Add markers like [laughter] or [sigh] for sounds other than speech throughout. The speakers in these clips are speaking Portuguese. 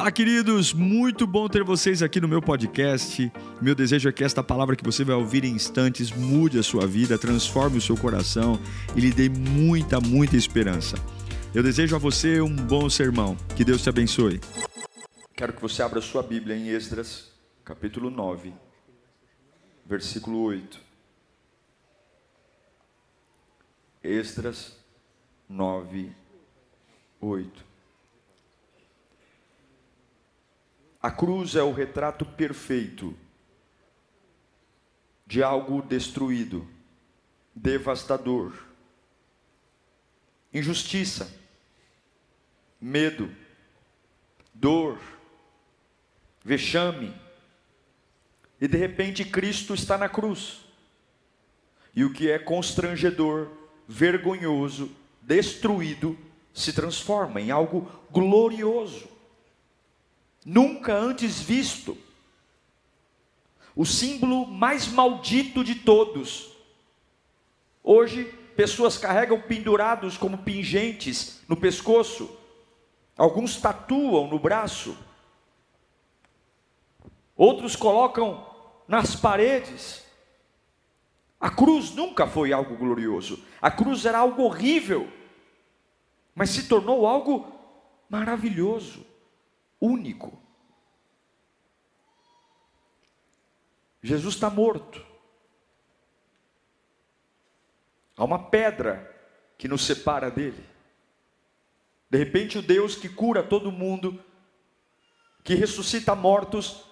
Fala, queridos! Muito bom ter vocês aqui no meu podcast. Meu desejo é que esta palavra que você vai ouvir em instantes mude a sua vida, transforme o seu coração e lhe dê muita, muita esperança. Eu desejo a você um bom sermão. Que Deus te abençoe. Quero que você abra sua Bíblia em Esdras, capítulo 9, versículo 8. Esdras 9, 8. A cruz é o retrato perfeito de algo destruído, devastador, injustiça, medo, dor, vexame. E de repente Cristo está na cruz. E o que é constrangedor, vergonhoso, destruído, se transforma em algo glorioso nunca antes visto. O símbolo mais maldito de todos. Hoje, pessoas carregam pendurados como pingentes no pescoço, alguns tatuam no braço, outros colocam nas paredes. A cruz nunca foi algo glorioso, a cruz era algo horrível, mas se tornou algo maravilhoso único. Jesus está morto. Há uma pedra que nos separa dele. De repente, o Deus que cura todo mundo, que ressuscita mortos,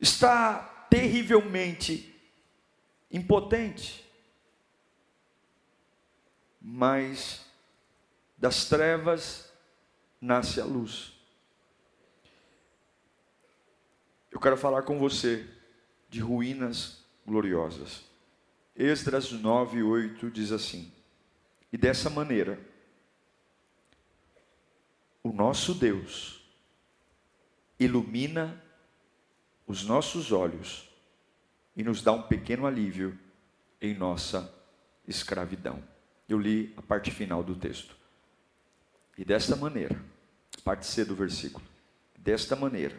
está terrivelmente impotente. Mas das trevas nasce a luz. Eu quero falar com você de ruínas gloriosas. Esdras 9, 8 diz assim: E dessa maneira, o nosso Deus ilumina os nossos olhos e nos dá um pequeno alívio em nossa escravidão. Eu li a parte final do texto. E desta maneira, parte C do versículo. Desta maneira,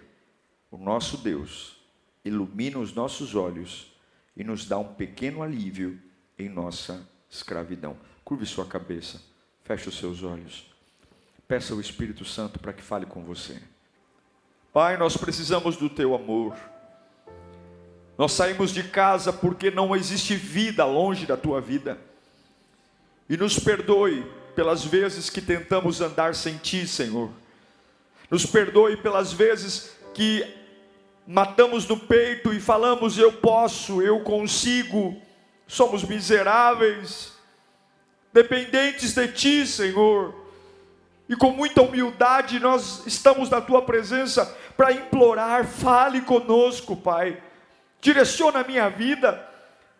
o nosso Deus ilumina os nossos olhos e nos dá um pequeno alívio em nossa escravidão. Curve sua cabeça, feche os seus olhos. Peça ao Espírito Santo para que fale com você. Pai, nós precisamos do teu amor. Nós saímos de casa porque não existe vida longe da tua vida. E nos perdoe pelas vezes que tentamos andar sem ti, Senhor. Nos perdoe pelas vezes que matamos no peito e falamos: eu posso, eu consigo. Somos miseráveis, dependentes de ti, Senhor. E com muita humildade nós estamos na tua presença para implorar: fale conosco, Pai. Direciona a minha vida,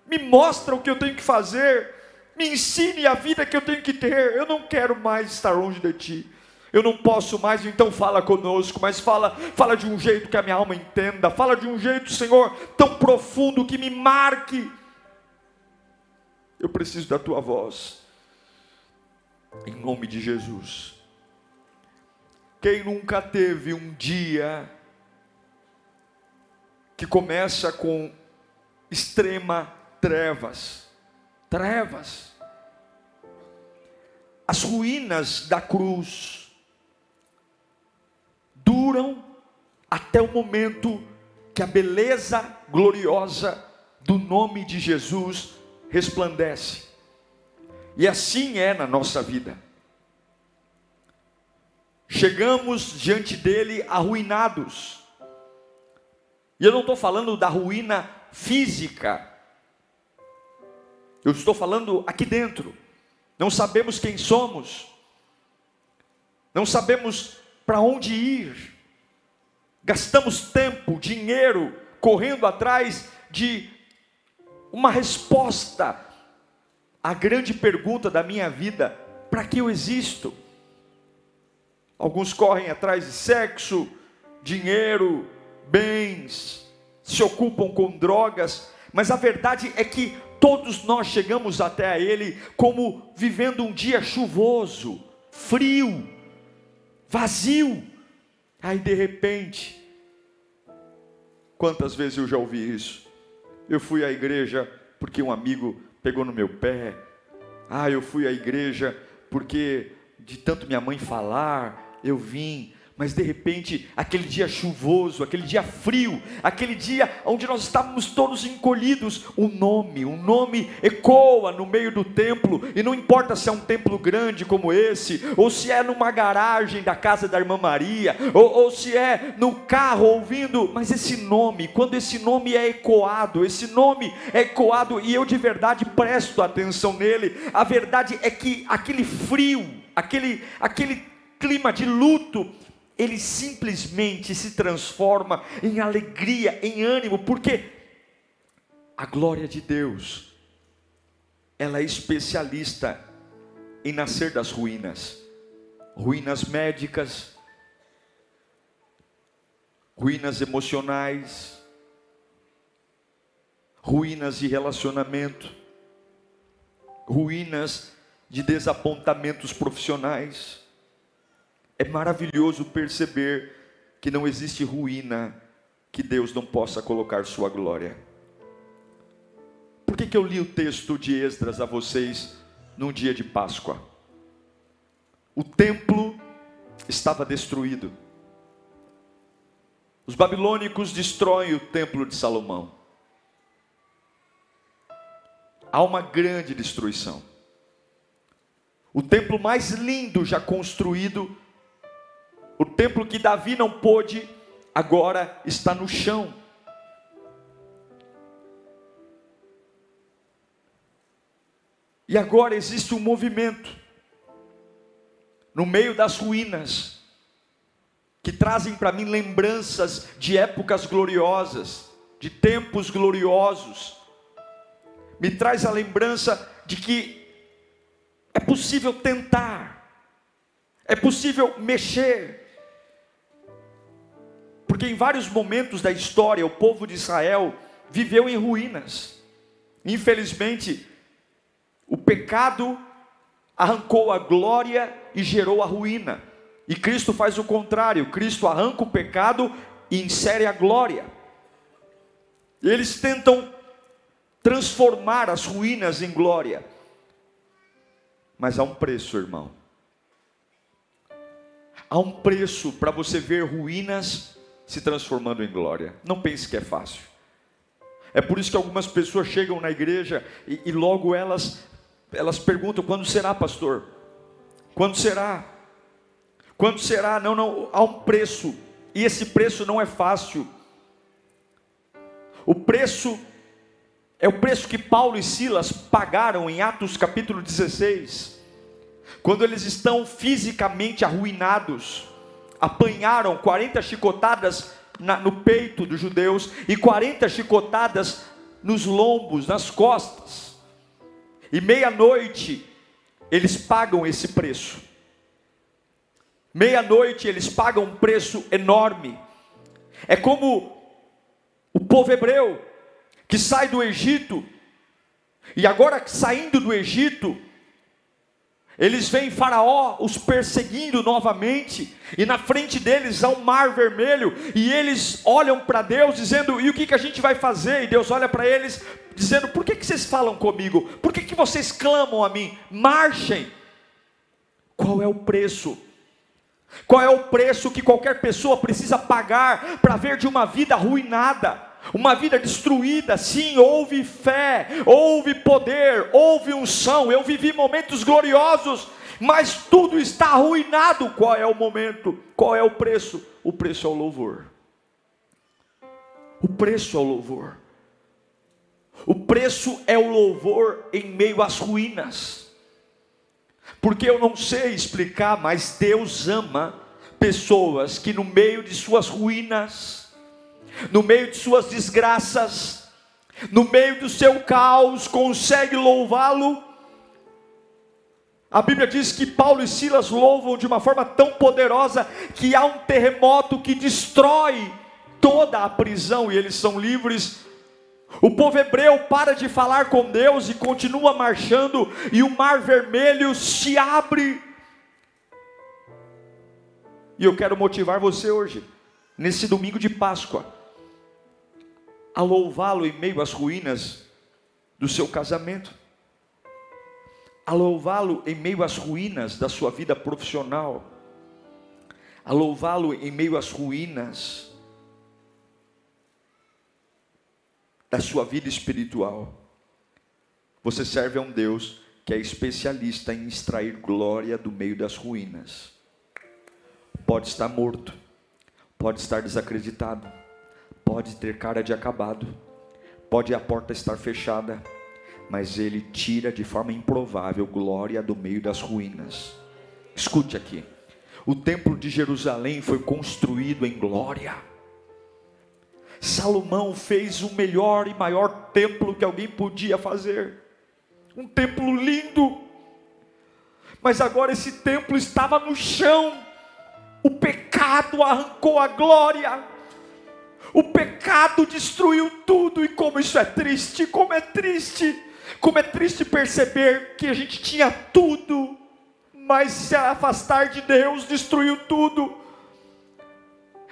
me mostra o que eu tenho que fazer, me ensine a vida que eu tenho que ter. Eu não quero mais estar longe de ti eu não posso mais, então fala conosco, mas fala, fala de um jeito que a minha alma entenda, fala de um jeito, Senhor, tão profundo que me marque. Eu preciso da tua voz. Em nome de Jesus. Quem nunca teve um dia que começa com extrema trevas, trevas, as ruínas da cruz, duram até o momento que a beleza gloriosa do nome de Jesus resplandece. E assim é na nossa vida. Chegamos diante dele arruinados. E eu não estou falando da ruína física. Eu estou falando aqui dentro. Não sabemos quem somos. Não sabemos para onde ir. Gastamos tempo, dinheiro, correndo atrás de uma resposta à grande pergunta da minha vida: para que eu existo? Alguns correm atrás de sexo, dinheiro, bens, se ocupam com drogas, mas a verdade é que todos nós chegamos até a Ele como vivendo um dia chuvoso, frio, vazio. Aí de repente, quantas vezes eu já ouvi isso? Eu fui à igreja porque um amigo pegou no meu pé. Ah, eu fui à igreja porque de tanto minha mãe falar, eu vim mas de repente, aquele dia chuvoso, aquele dia frio, aquele dia onde nós estávamos todos encolhidos, o nome, o nome ecoa no meio do templo, e não importa se é um templo grande como esse, ou se é numa garagem da casa da irmã Maria, ou, ou se é no carro ouvindo, mas esse nome, quando esse nome é ecoado, esse nome é ecoado, e eu de verdade presto atenção nele, a verdade é que aquele frio, aquele, aquele clima de luto, ele simplesmente se transforma em alegria, em ânimo, porque a glória de Deus, ela é especialista em nascer das ruínas, ruínas médicas, ruínas emocionais, ruínas de relacionamento, ruínas de desapontamentos profissionais é maravilhoso perceber que não existe ruína que Deus não possa colocar sua glória. Por que, que eu li o texto de Esdras a vocês num dia de Páscoa? O templo estava destruído. Os babilônicos destroem o templo de Salomão. Há uma grande destruição. O templo mais lindo já construído o templo que Davi não pôde, agora está no chão. E agora existe um movimento no meio das ruínas que trazem para mim lembranças de épocas gloriosas, de tempos gloriosos. Me traz a lembrança de que é possível tentar, é possível mexer, porque em vários momentos da história o povo de Israel viveu em ruínas. Infelizmente, o pecado arrancou a glória e gerou a ruína. E Cristo faz o contrário: Cristo arranca o pecado e insere a glória. Eles tentam transformar as ruínas em glória. Mas há um preço, irmão. Há um preço para você ver ruínas se transformando em glória. Não pense que é fácil. É por isso que algumas pessoas chegam na igreja e, e logo elas elas perguntam quando será, pastor? Quando será? Quando será? Não, não, há um preço. E esse preço não é fácil. O preço é o preço que Paulo e Silas pagaram em Atos capítulo 16. Quando eles estão fisicamente arruinados apanharam 40 chicotadas na, no peito dos judeus e 40 chicotadas nos lombos, nas costas. E meia-noite eles pagam esse preço. Meia-noite eles pagam um preço enorme. É como o povo hebreu que sai do Egito e agora saindo do Egito, eles veem Faraó os perseguindo novamente, e na frente deles há um mar vermelho, e eles olham para Deus dizendo: E o que, que a gente vai fazer? E Deus olha para eles dizendo: Por que, que vocês falam comigo? Por que, que vocês clamam a mim? Marchem. Qual é o preço? Qual é o preço que qualquer pessoa precisa pagar para ver de uma vida arruinada? Uma vida destruída, sim, houve fé, houve poder, houve unção, eu vivi momentos gloriosos, mas tudo está arruinado. Qual é o momento? Qual é o preço? O preço é o louvor. O preço é o louvor. O preço é o louvor em meio às ruínas. Porque eu não sei explicar, mas Deus ama pessoas que no meio de suas ruínas, no meio de suas desgraças, no meio do seu caos, consegue louvá-lo. A Bíblia diz que Paulo e Silas louvam de uma forma tão poderosa que há um terremoto que destrói toda a prisão e eles são livres. O povo hebreu para de falar com Deus e continua marchando, e o mar vermelho se abre E eu quero motivar você hoje, nesse domingo de Páscoa, a louvá-lo em meio às ruínas do seu casamento, a louvá-lo em meio às ruínas da sua vida profissional, a louvá-lo em meio às ruínas da sua vida espiritual. Você serve a um Deus que é especialista em extrair glória do meio das ruínas. Pode estar morto, pode estar desacreditado, pode ter cara de acabado, pode a porta estar fechada, mas ele tira de forma improvável glória do meio das ruínas. Escute aqui. O templo de Jerusalém foi construído em glória. Salomão fez o melhor e maior templo que alguém podia fazer um templo lindo, mas agora esse templo estava no chão, o pecado arrancou a glória, o pecado destruiu tudo, e como isso é triste, como é triste, como é triste perceber que a gente tinha tudo, mas se afastar de Deus destruiu tudo.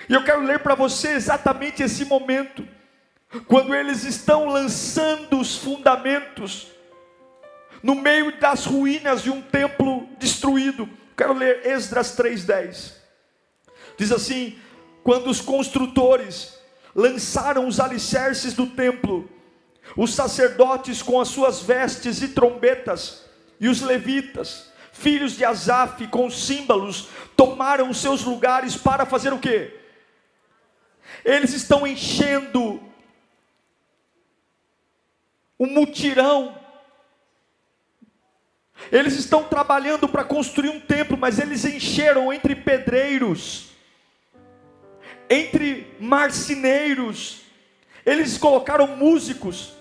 E eu quero ler para você exatamente esse momento, quando eles estão lançando os fundamentos, no meio das ruínas de um templo destruído. Quero ler Esdras 3:10. Diz assim: quando os construtores lançaram os alicerces do templo, os sacerdotes com as suas vestes e trombetas, e os levitas, filhos de Asaf, com símbolos, tomaram os seus lugares para fazer o quê? Eles estão enchendo o mutirão. Eles estão trabalhando para construir um templo, mas eles encheram entre pedreiros, entre marceneiros, eles colocaram músicos.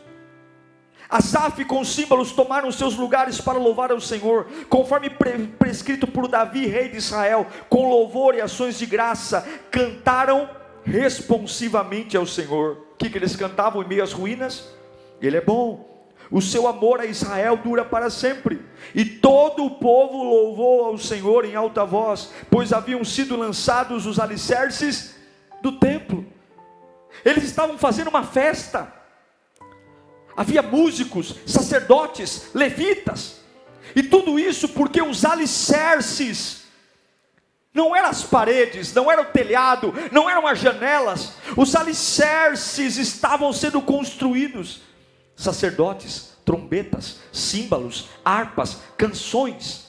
Asaf com símbolos tomaram seus lugares para louvar ao Senhor, conforme prescrito por Davi, rei de Israel, com louvor e ações de graça, cantaram responsivamente ao Senhor. O que, que eles cantavam em meio às ruínas? Ele é bom, o seu amor a Israel dura para sempre. E todo o povo louvou ao Senhor em alta voz, pois haviam sido lançados os alicerces do templo. Eles estavam fazendo uma festa. Havia músicos, sacerdotes, levitas. E tudo isso porque os alicerces não eram as paredes, não era o telhado, não eram as janelas. Os alicerces estavam sendo construídos sacerdotes, trombetas, símbolos, harpas, canções.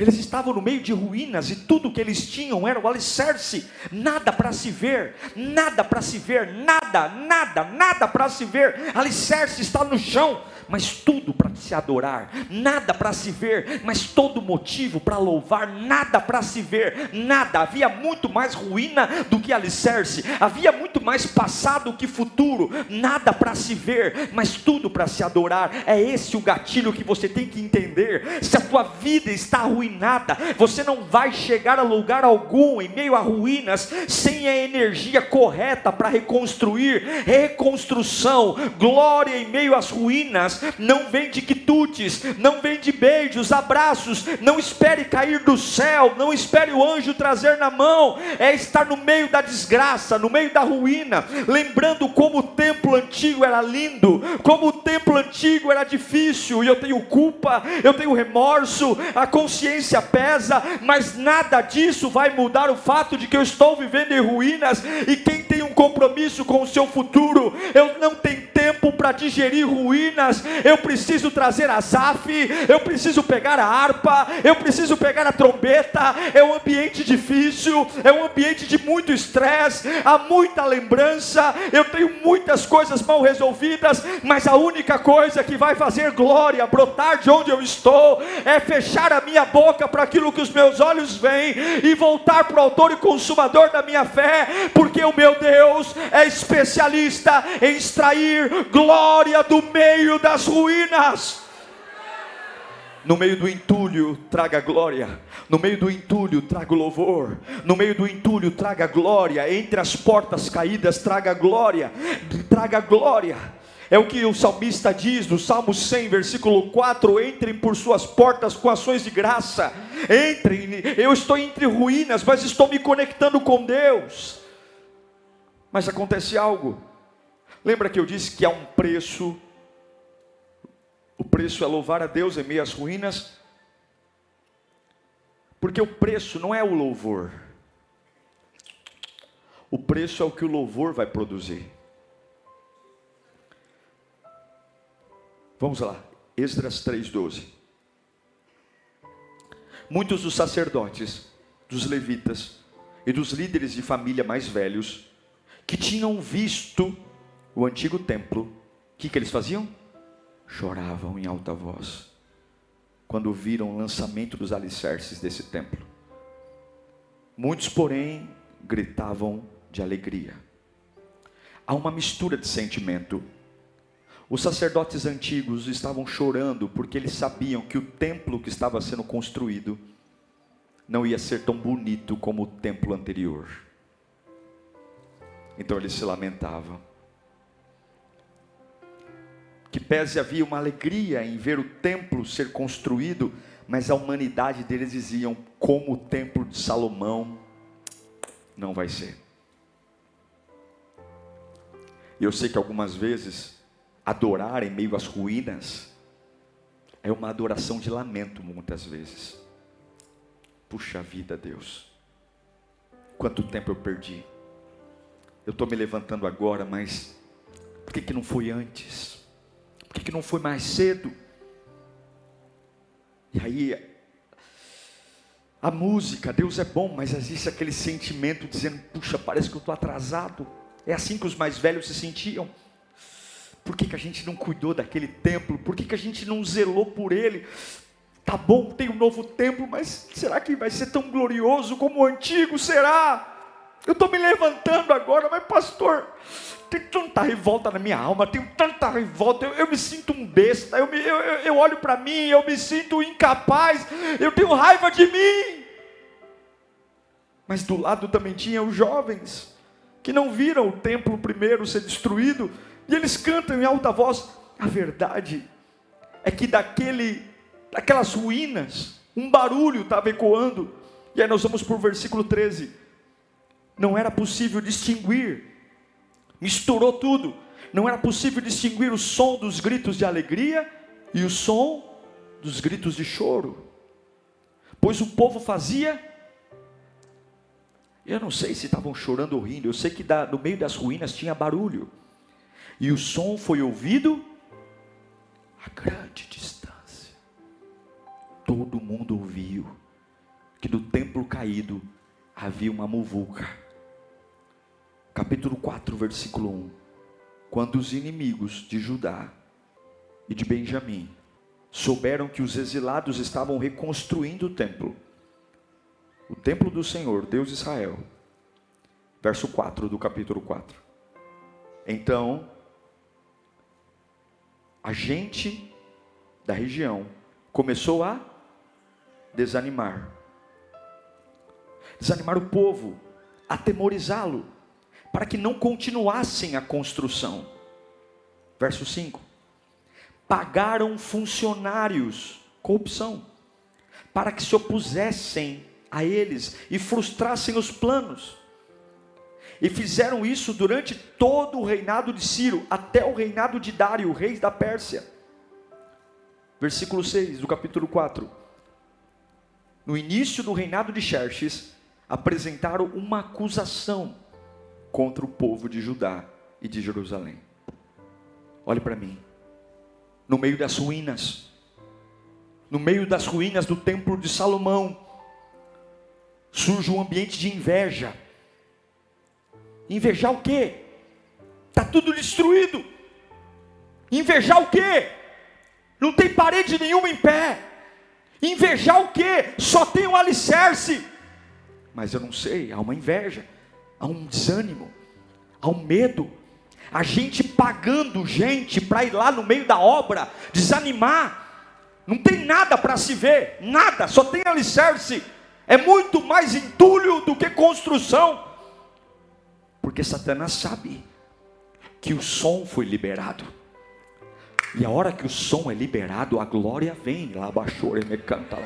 Eles estavam no meio de ruínas e tudo que eles tinham era o alicerce, nada para se ver, nada para se ver, nada, nada, nada para se ver. Alicerce está no chão, mas tudo para se adorar, nada para se ver, mas todo motivo para louvar, nada para se ver, nada. Havia muito mais ruína do que alicerce, havia muito mais passado que futuro, nada para se ver, mas tudo para se adorar. É esse o gatilho que você tem que entender. Se a tua vida está arruinada, você não vai chegar a lugar algum em meio a ruínas sem a energia correta para reconstruir, reconstrução, glória em meio às ruínas não vem de quitutes, não vem de beijos, abraços, não espere cair do céu, não espere o anjo trazer na mão, é estar no meio da desgraça, no meio da ruína, lembrando como o templo antigo era lindo, como o templo antigo era difícil, e eu tenho culpa, eu tenho remorso, a consciência pesa, mas nada disso vai mudar o fato de que eu estou vivendo em ruínas, e quem tem um compromisso com o seu futuro, eu não tenho tempo para digerir ruínas, eu preciso trazer a Zaf, eu preciso pegar a harpa, eu preciso pegar a trombeta. É um ambiente difícil, é um ambiente de muito estresse, há muita lembrança, eu tenho muitas coisas mal resolvidas, mas a única coisa que vai fazer glória brotar de onde eu estou é fechar a minha boca para aquilo que os meus olhos veem e voltar para o autor e consumador da minha fé, porque o meu Deus é especialista em extrair glória do meio das ruínas. No meio do entulho, traga glória. No meio do entulho, traga louvor. No meio do entulho, traga glória. Entre as portas caídas, traga glória. Traga glória. É o que o salmista diz no Salmo 100, versículo 4: Entrem por suas portas com ações de graça. Entrem, eu estou entre ruínas, mas estou me conectando com Deus. Mas acontece algo. Lembra que eu disse que há um preço? O preço é louvar a Deus em meio às ruínas? Porque o preço não é o louvor. O preço é o que o louvor vai produzir. Vamos lá, Esdras 3,12. Muitos dos sacerdotes, dos levitas e dos líderes de família mais velhos, que tinham visto o antigo templo, o que, que eles faziam? Choravam em alta voz, quando viram o lançamento dos alicerces desse templo. Muitos, porém, gritavam de alegria. Há uma mistura de sentimento os sacerdotes antigos estavam chorando porque eles sabiam que o templo que estava sendo construído não ia ser tão bonito como o templo anterior. Então eles se lamentavam. Que pese havia uma alegria em ver o templo ser construído, mas a humanidade deles diziam como o templo de Salomão não vai ser. E eu sei que algumas vezes adorar em meio às ruínas é uma adoração de lamento, muitas vezes. Puxa vida, Deus, quanto tempo eu perdi. Eu estou me levantando agora, mas por que, que não foi antes? Por que, que não foi mais cedo? E aí, a música, Deus é bom, mas existe aquele sentimento dizendo: puxa, parece que eu estou atrasado. É assim que os mais velhos se sentiam. Por que, que a gente não cuidou daquele templo? Por que, que a gente não zelou por ele? Tá bom, tem um novo templo, mas será que vai ser tão glorioso como o antigo? Será? Eu estou me levantando agora, mas pastor, tem tanta revolta na minha alma, tenho tanta revolta, eu, eu me sinto um besta, eu, me, eu, eu olho para mim, eu me sinto incapaz, eu tenho raiva de mim. Mas do lado também tinha os jovens, que não viram o templo primeiro ser destruído, e eles cantam em alta voz. A verdade é que daquele, daquelas ruínas, um barulho estava ecoando. E aí nós vamos para o versículo 13. Não era possível distinguir, misturou tudo. Não era possível distinguir o som dos gritos de alegria e o som dos gritos de choro. Pois o povo fazia eu não sei se estavam chorando ou rindo, eu sei que da, no meio das ruínas tinha barulho e o som foi ouvido a grande distância. Todo mundo ouviu que do templo caído havia uma muvuca. Capítulo 4, versículo 1. Quando os inimigos de Judá e de Benjamim souberam que os exilados estavam reconstruindo o templo, o templo do Senhor, Deus de Israel. Verso 4 do capítulo 4. Então a gente da região começou a desanimar. Desanimar o povo, atemorizá-lo, para que não continuassem a construção. Verso 5: Pagaram funcionários, corrupção, para que se opusessem a eles e frustrassem os planos. E fizeram isso durante todo o reinado de Ciro, até o reinado de Dário, rei da Pérsia. Versículo 6 do capítulo 4. No início do reinado de Xerxes, apresentaram uma acusação contra o povo de Judá e de Jerusalém. Olhe para mim. No meio das ruínas, no meio das ruínas do templo de Salomão, surge um ambiente de inveja Invejar o quê? Está tudo destruído. Invejar o quê? Não tem parede nenhuma em pé. Invejar o quê? Só tem um alicerce. Mas eu não sei, há uma inveja, há um desânimo, há um medo. A gente pagando gente para ir lá no meio da obra, desanimar. Não tem nada para se ver, nada, só tem alicerce. É muito mais entulho do que construção. Porque Satanás sabe que o som foi liberado. E a hora que o som é liberado, a glória vem. Lá baixou, me canta.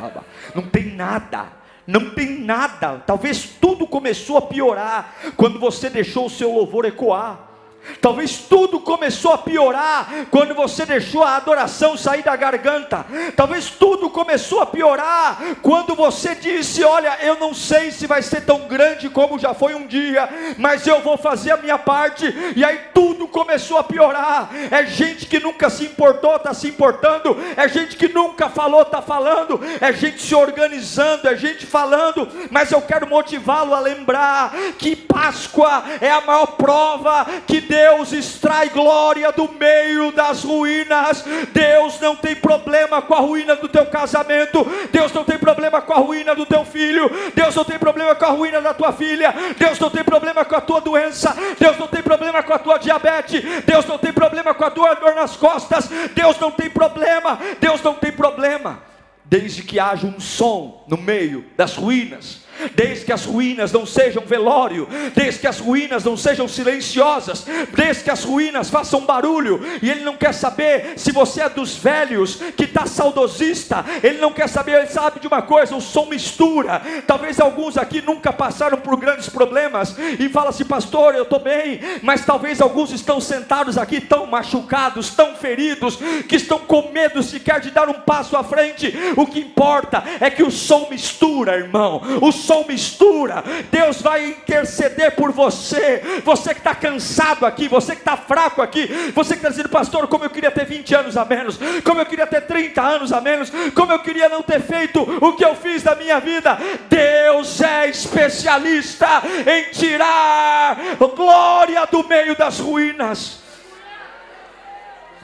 Não tem nada. Não tem nada. Talvez tudo começou a piorar quando você deixou o seu louvor ecoar. Talvez tudo começou a piorar quando você deixou a adoração sair da garganta. Talvez tudo começou a piorar quando você disse: Olha, eu não sei se vai ser tão grande como já foi um dia, mas eu vou fazer a minha parte. E aí tudo começou a piorar. É gente que nunca se importou, está se importando. É gente que nunca falou, está falando. É gente se organizando, é gente falando. Mas eu quero motivá-lo a lembrar que Páscoa é a maior prova que Deus Deus extrai glória do meio das ruínas. Deus não tem problema com a ruína do teu casamento. Deus não tem problema com a ruína do teu filho. Deus não tem problema com a ruína da tua filha. Deus não tem problema com a tua doença. Deus não tem problema com a tua diabetes. Deus não tem problema com a tua dor nas costas. Deus não tem problema. Deus não tem problema. Desde que haja um som no meio das ruínas desde que as ruínas não sejam velório, desde que as ruínas não sejam silenciosas, desde que as ruínas façam barulho, e Ele não quer saber se você é dos velhos que está saudosista, Ele não quer saber, Ele sabe de uma coisa: o som mistura. Talvez alguns aqui nunca passaram por grandes problemas e fala assim, pastor, eu estou bem, mas talvez alguns estão sentados aqui tão machucados, tão feridos, que estão com medo sequer de dar um passo à frente. O que importa é que o som mistura, irmão. O som mistura, Deus vai interceder por você. Você que está cansado aqui, você que está fraco aqui, você que está dizendo, pastor, como eu queria ter 20 anos a menos, como eu queria ter 30 anos a menos, como eu queria não ter feito o que eu fiz da minha vida. Deus é especialista em tirar glória do meio das ruínas.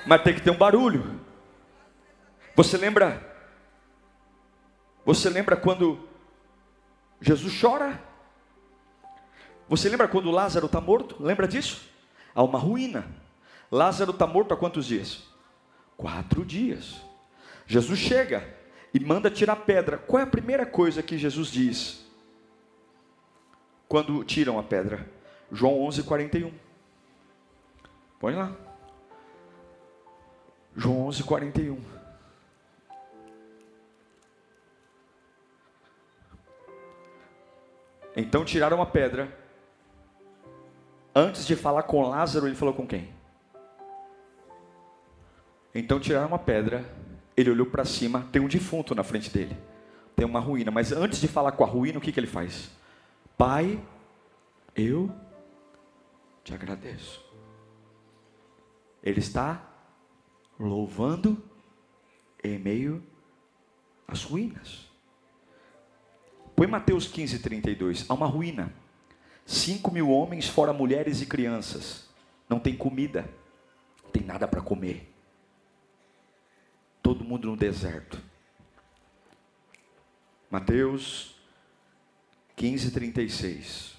Mas tem que ter um barulho. Você lembra? Você lembra quando Jesus chora. Você lembra quando Lázaro está morto? Lembra disso? Há uma ruína. Lázaro está morto há quantos dias? Quatro dias. Jesus chega e manda tirar pedra. Qual é a primeira coisa que Jesus diz? Quando tiram a pedra? João 11, 41. Põe lá. João 11, 41. Então tiraram a pedra. Antes de falar com Lázaro, ele falou com quem? Então tiraram uma pedra. Ele olhou para cima. Tem um defunto na frente dele. Tem uma ruína. Mas antes de falar com a ruína, o que, que ele faz? Pai, eu te agradeço. Ele está louvando em meio às ruínas. Põe Mateus 15, 32. Há uma ruína. Cinco mil homens, fora mulheres e crianças. Não tem comida. Não tem nada para comer. Todo mundo no deserto. Mateus 15, 36.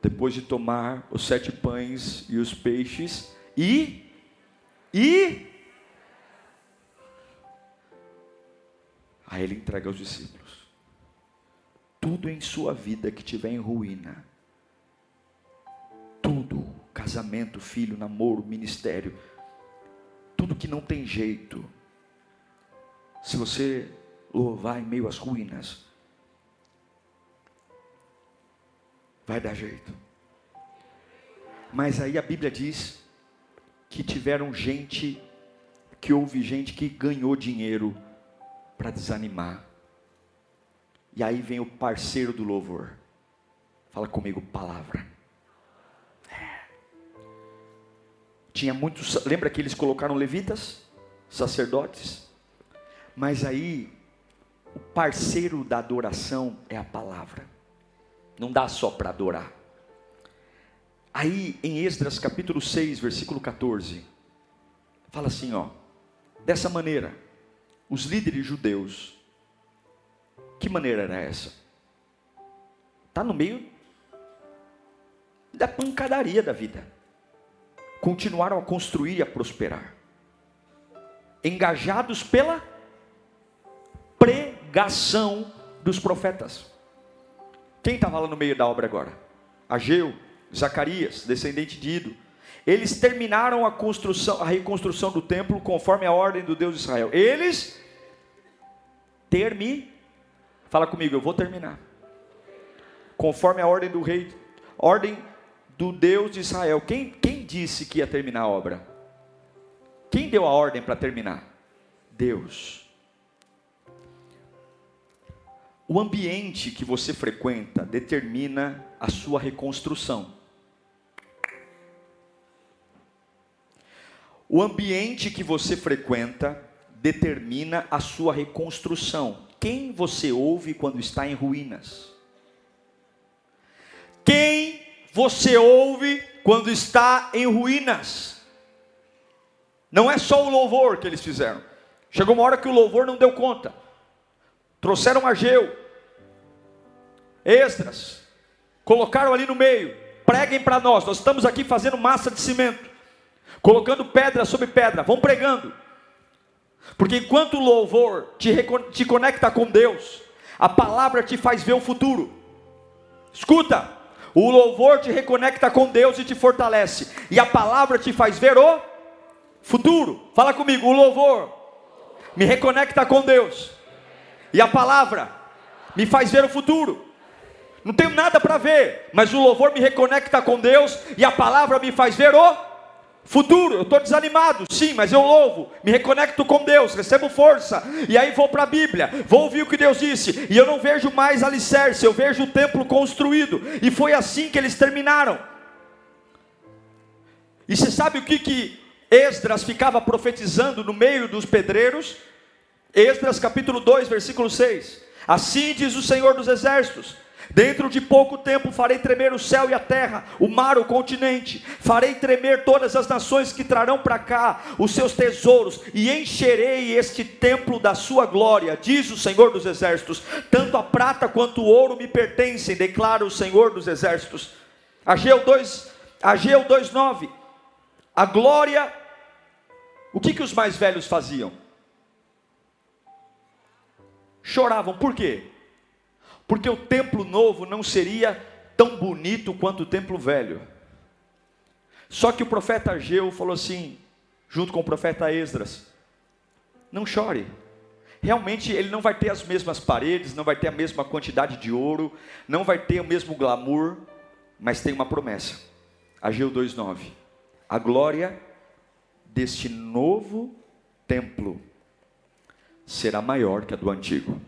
Depois de tomar os sete pães e os peixes, e, e Aí ele entrega aos discípulos. Tudo em sua vida que tiver em ruína, tudo, casamento, filho, namoro, ministério, tudo que não tem jeito, se você louvar em meio às ruínas, vai dar jeito. Mas aí a Bíblia diz que tiveram gente, que houve gente que ganhou dinheiro para desanimar. E aí vem o parceiro do louvor. Fala comigo, palavra. É. Tinha muitos. Lembra que eles colocaram levitas, sacerdotes? Mas aí, o parceiro da adoração é a palavra. Não dá só para adorar. Aí, em Esdras capítulo 6, versículo 14, fala assim: ó, dessa maneira os líderes judeus. Que maneira era essa? Está no meio da pancadaria da vida. Continuaram a construir e a prosperar. Engajados pela pregação dos profetas. Quem estava lá no meio da obra agora? Ageu, Zacarias, descendente de Ido. Eles terminaram a construção, a reconstrução do templo conforme a ordem do Deus de Israel. Eles termi Fala comigo, eu vou terminar. Conforme a ordem do rei, ordem do Deus de Israel. Quem, quem disse que ia terminar a obra? Quem deu a ordem para terminar? Deus. O ambiente que você frequenta determina a sua reconstrução. O ambiente que você frequenta determina a sua reconstrução. Quem você ouve quando está em ruínas? Quem você ouve quando está em ruínas? Não é só o louvor que eles fizeram. Chegou uma hora que o louvor não deu conta. Trouxeram Ageu, Esdras, colocaram ali no meio. Preguem para nós. Nós estamos aqui fazendo massa de cimento, colocando pedra sobre pedra. Vão pregando. Porque enquanto o louvor te, te conecta com Deus, a palavra te faz ver o futuro. Escuta, o louvor te reconecta com Deus e te fortalece, e a palavra te faz ver o futuro. Fala comigo, o louvor me reconecta com Deus, e a palavra me faz ver o futuro. Não tenho nada para ver, mas o louvor me reconecta com Deus e a palavra me faz ver o Futuro, eu estou desanimado, sim, mas eu louvo, me reconecto com Deus, recebo força, e aí vou para a Bíblia, vou ouvir o que Deus disse, e eu não vejo mais alicerce, eu vejo o templo construído, e foi assim que eles terminaram. E você sabe o que, que Esdras ficava profetizando no meio dos pedreiros? Esdras capítulo 2, versículo 6: Assim diz o Senhor dos Exércitos Dentro de pouco tempo farei tremer o céu e a terra, o mar, o continente. Farei tremer todas as nações que trarão para cá os seus tesouros e encherei este templo da sua glória, diz o Senhor dos exércitos. Tanto a prata quanto o ouro me pertencem, declara o Senhor dos exércitos. Ageu 2, Ageu 2:9. A glória O que que os mais velhos faziam? Choravam. Por quê? Porque o templo novo não seria tão bonito quanto o templo velho. Só que o profeta Ageu falou assim, junto com o profeta Esdras: não chore. Realmente ele não vai ter as mesmas paredes, não vai ter a mesma quantidade de ouro, não vai ter o mesmo glamour, mas tem uma promessa. Ageu 2:9. A glória deste novo templo será maior que a do antigo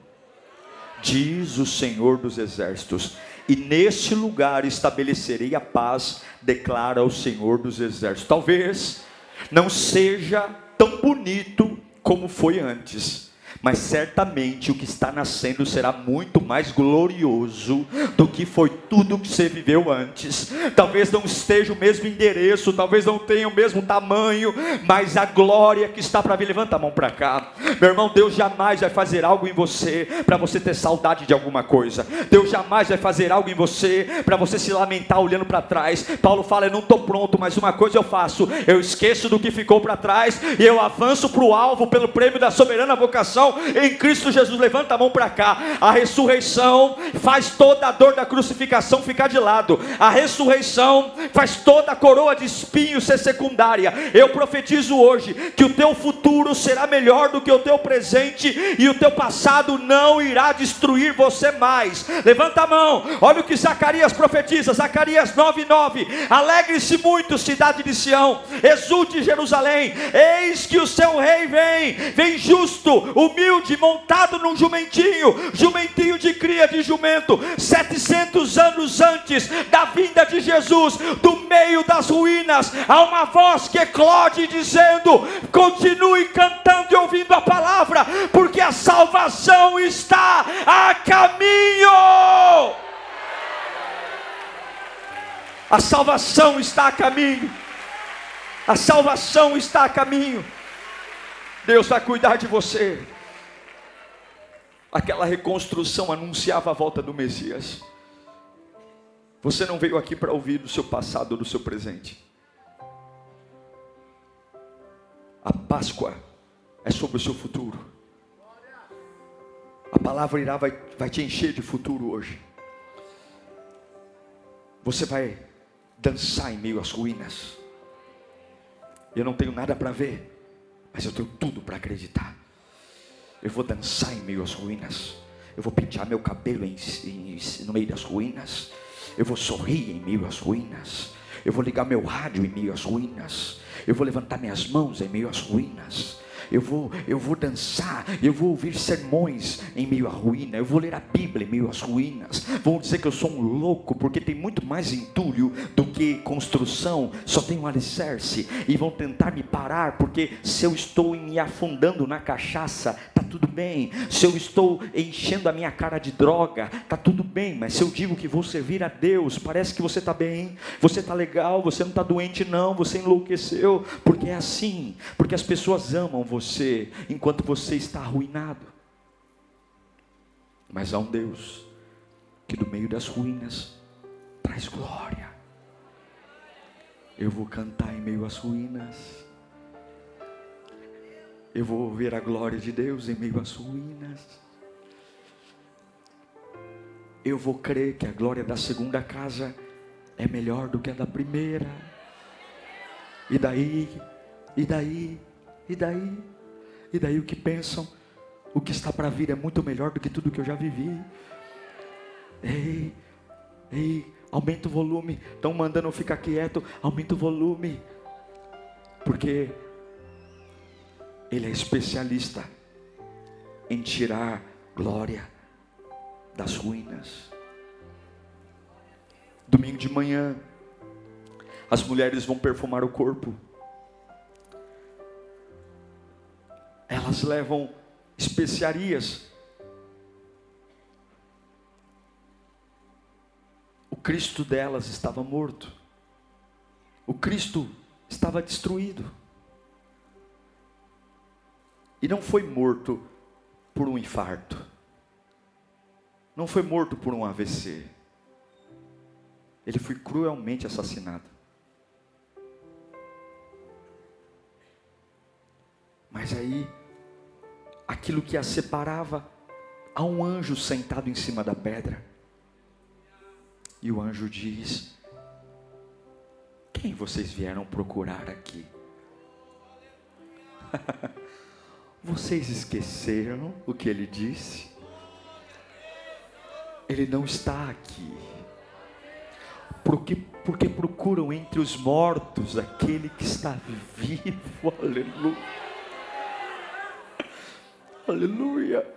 diz o Senhor dos Exércitos. E neste lugar estabelecerei a paz, declara o Senhor dos Exércitos. Talvez não seja tão bonito como foi antes mas certamente o que está nascendo será muito mais glorioso do que foi tudo que você viveu antes. Talvez não esteja o mesmo endereço, talvez não tenha o mesmo tamanho, mas a glória que está para vir, levanta a mão para cá. Meu irmão, Deus jamais vai fazer algo em você para você ter saudade de alguma coisa. Deus jamais vai fazer algo em você para você se lamentar olhando para trás. Paulo fala: Eu não estou pronto, mas uma coisa eu faço: eu esqueço do que ficou para trás e eu avanço para o alvo pelo prêmio da soberana vocação em Cristo Jesus. Levanta a mão para cá. A ressurreição faz toda a dor da crucificação ficar de lado. A ressurreição faz toda a coroa de espinhos ser secundária. Eu profetizo hoje que o teu futuro será melhor do que o teu presente e o teu passado não irá destruir você mais. Levanta a mão. Olha o que Zacarias profetiza. Zacarias 9:9. Alegre-se muito, cidade de Sião. Exulte Jerusalém. Eis que o seu rei vem. Vem justo, humilde humilde, montado num jumentinho, jumentinho de cria de jumento, 700 anos antes da vinda de Jesus, do meio das ruínas, há uma voz que eclode dizendo: continue cantando e ouvindo a palavra, porque a salvação está a caminho. A salvação está a caminho. A salvação está a caminho. Deus vai cuidar de você aquela reconstrução anunciava a volta do Messias. Você não veio aqui para ouvir do seu passado ou do seu presente. A Páscoa é sobre o seu futuro. A palavra irá vai, vai te encher de futuro hoje. Você vai dançar em meio às ruínas. Eu não tenho nada para ver, mas eu tenho tudo para acreditar. Eu vou dançar em meio às ruínas. Eu vou pentear meu cabelo em, em, no meio das ruínas. Eu vou sorrir em meio às ruínas. Eu vou ligar meu rádio em meio às ruínas. Eu vou levantar minhas mãos em meio às ruínas eu vou, eu vou dançar, eu vou ouvir sermões em meio à ruína, eu vou ler a Bíblia em meio às ruínas. Vão dizer que eu sou um louco, porque tem muito mais entulho do que construção, só tem um alicerce, e vão tentar me parar, porque se eu estou me afundando na cachaça, tudo bem. Se eu estou enchendo a minha cara de droga, está tudo bem, mas se eu digo que vou servir a Deus, parece que você está bem, você está legal, você não está doente, não, você enlouqueceu, porque é assim, porque as pessoas amam você você enquanto você está arruinado. Mas há um Deus que do meio das ruínas traz glória. Eu vou cantar em meio às ruínas. Eu vou ver a glória de Deus em meio às ruínas. Eu vou crer que a glória da segunda casa é melhor do que a da primeira. E daí, e daí, e daí? E daí o que pensam? O que está para vir é muito melhor do que tudo que eu já vivi. Ei, ei, aumenta o volume. Estão mandando ficar quieto. Aumenta o volume. Porque Ele é especialista em tirar glória das ruínas. Domingo de manhã, as mulheres vão perfumar o corpo. elas levam especiarias. O Cristo delas estava morto. O Cristo estava destruído. E não foi morto por um infarto. Não foi morto por um AVC. Ele foi cruelmente assassinado. Mas aí aquilo que a separava, há um anjo sentado em cima da pedra. E o anjo diz: Quem vocês vieram procurar aqui? [laughs] vocês esqueceram o que ele disse? Ele não está aqui. Porque, porque procuram entre os mortos aquele que está vivo. [laughs] Aleluia. Aleluia.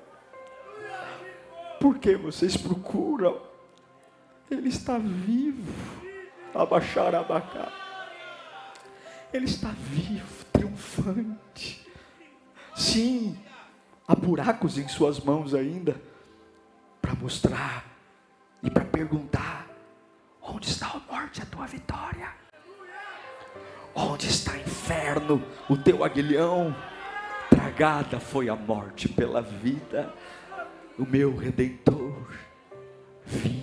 Por que vocês procuram? Ele está vivo. Abaixar, abacar. Ele está vivo, triunfante. Sim, há buracos em suas mãos ainda para mostrar e para perguntar: onde está a morte, a tua vitória? Onde está inferno, o teu aguilhão? tragada foi a morte pela vida, o meu redentor vive.